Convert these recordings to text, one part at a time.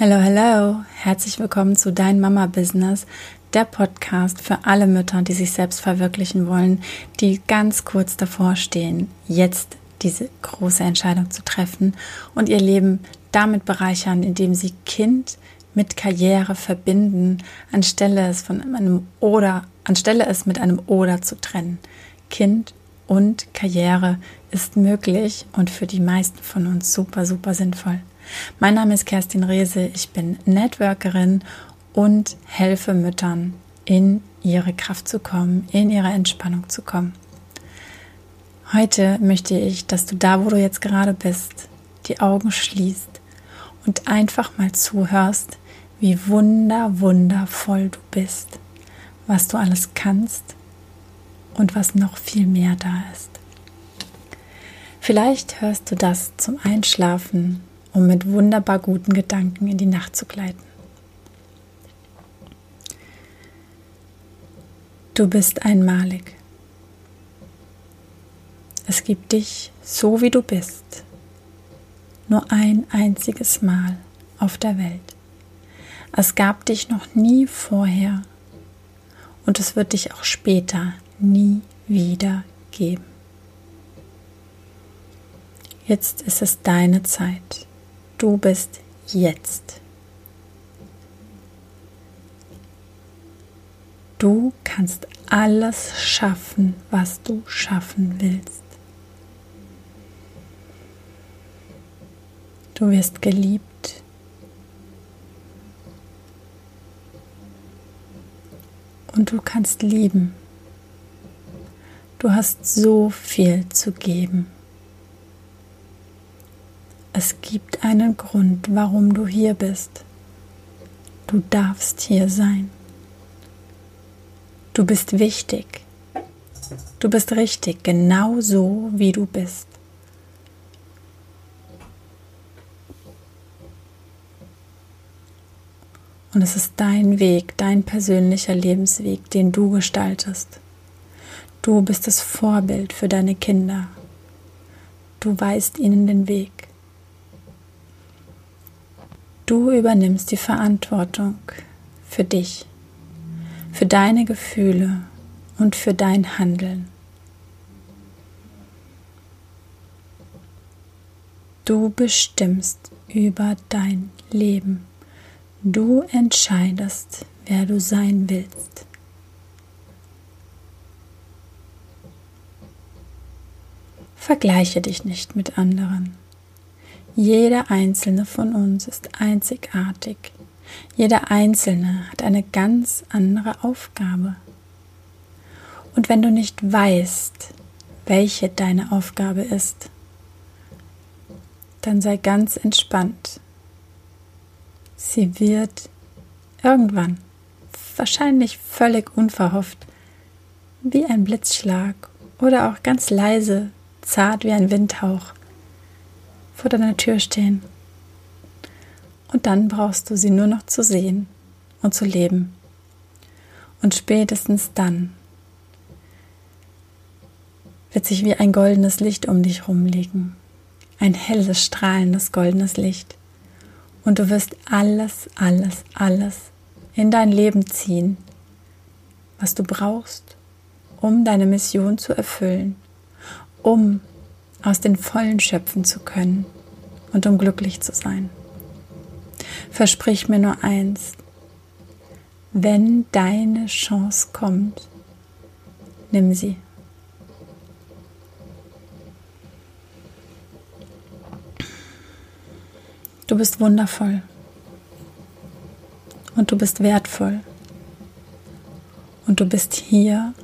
Hallo, hallo, herzlich willkommen zu Dein Mama Business, der Podcast für alle Mütter, die sich selbst verwirklichen wollen, die ganz kurz davor stehen, jetzt diese große Entscheidung zu treffen und ihr Leben damit bereichern, indem sie Kind mit Karriere verbinden, anstelle es von einem oder anstelle es mit einem oder zu trennen. Kind und Karriere ist möglich und für die meisten von uns super super sinnvoll. Mein Name ist Kerstin Rehse, ich bin Networkerin und helfe Müttern in ihre Kraft zu kommen, in ihre Entspannung zu kommen. Heute möchte ich, dass du da, wo du jetzt gerade bist, die Augen schließt und einfach mal zuhörst, wie wunder, wundervoll du bist, was du alles kannst und was noch viel mehr da ist. Vielleicht hörst du das zum Einschlafen um mit wunderbar guten Gedanken in die Nacht zu gleiten. Du bist einmalig. Es gibt dich so, wie du bist, nur ein einziges Mal auf der Welt. Es gab dich noch nie vorher und es wird dich auch später nie wieder geben. Jetzt ist es deine Zeit. Du bist jetzt. Du kannst alles schaffen, was du schaffen willst. Du wirst geliebt. Und du kannst lieben. Du hast so viel zu geben. Es gibt einen Grund, warum du hier bist. Du darfst hier sein. Du bist wichtig. Du bist richtig, genau so, wie du bist. Und es ist dein Weg, dein persönlicher Lebensweg, den du gestaltest. Du bist das Vorbild für deine Kinder. Du weißt ihnen den Weg. Du übernimmst die Verantwortung für dich, für deine Gefühle und für dein Handeln. Du bestimmst über dein Leben. Du entscheidest, wer du sein willst. Vergleiche dich nicht mit anderen. Jeder einzelne von uns ist einzigartig. Jeder einzelne hat eine ganz andere Aufgabe. Und wenn du nicht weißt, welche deine Aufgabe ist, dann sei ganz entspannt. Sie wird irgendwann, wahrscheinlich völlig unverhofft, wie ein Blitzschlag oder auch ganz leise, zart wie ein Windhauch, vor deiner Tür stehen. Und dann brauchst du sie nur noch zu sehen und zu leben. Und spätestens dann wird sich wie ein goldenes Licht um dich rumlegen. Ein helles, strahlendes, goldenes Licht. Und du wirst alles, alles, alles in dein Leben ziehen, was du brauchst, um deine Mission zu erfüllen, um aus den Vollen schöpfen zu können und um glücklich zu sein. Versprich mir nur eins, wenn deine Chance kommt, nimm sie. Du bist wundervoll und du bist wertvoll und du bist hier,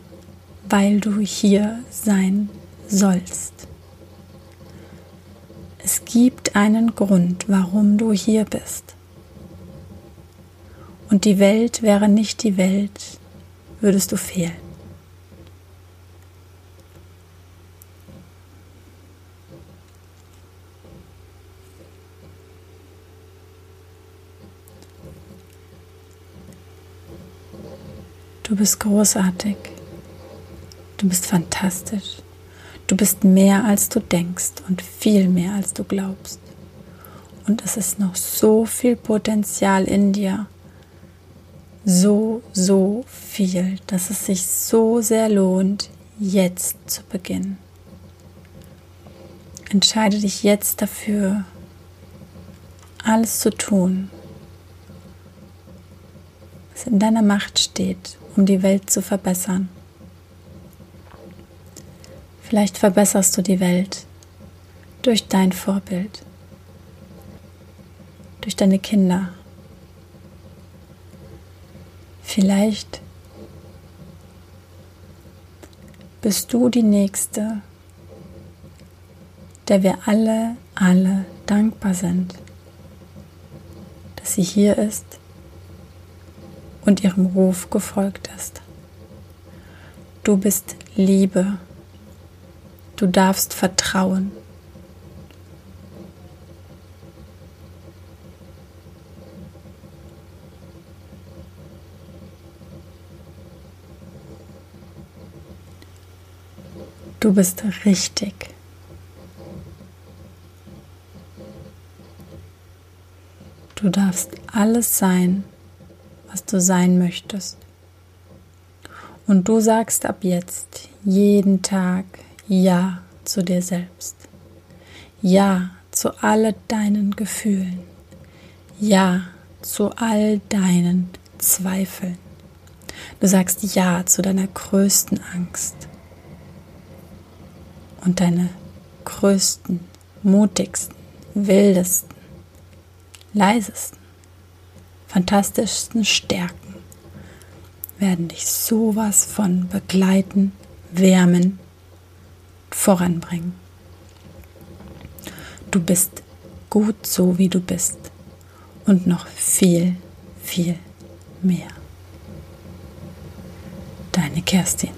weil du hier sein sollst. Gibt einen Grund, warum du hier bist. Und die Welt wäre nicht die Welt, würdest du fehlen. Du bist großartig. Du bist fantastisch. Du bist mehr als du denkst und viel mehr als du glaubst. und es ist noch so viel Potenzial in dir. So, so viel, dass es sich so sehr lohnt, jetzt zu beginnen. Entscheide dich jetzt dafür, alles zu tun, was in deiner Macht steht, um die Welt zu verbessern. Vielleicht verbesserst du die Welt durch dein Vorbild durch deine Kinder. Vielleicht bist du die Nächste, der wir alle, alle dankbar sind, dass sie hier ist und ihrem Ruf gefolgt ist. Du bist Liebe. Du darfst vertrauen. Du bist richtig. Du darfst alles sein, was du sein möchtest. Und du sagst ab jetzt jeden Tag Ja zu dir selbst. Ja zu all deinen Gefühlen. Ja zu all deinen Zweifeln. Du sagst Ja zu deiner größten Angst und deine größten, mutigsten, wildesten, leisesten, fantastischsten Stärken werden dich sowas von begleiten, wärmen, voranbringen. Du bist gut so, wie du bist und noch viel, viel mehr. Deine Kerstin.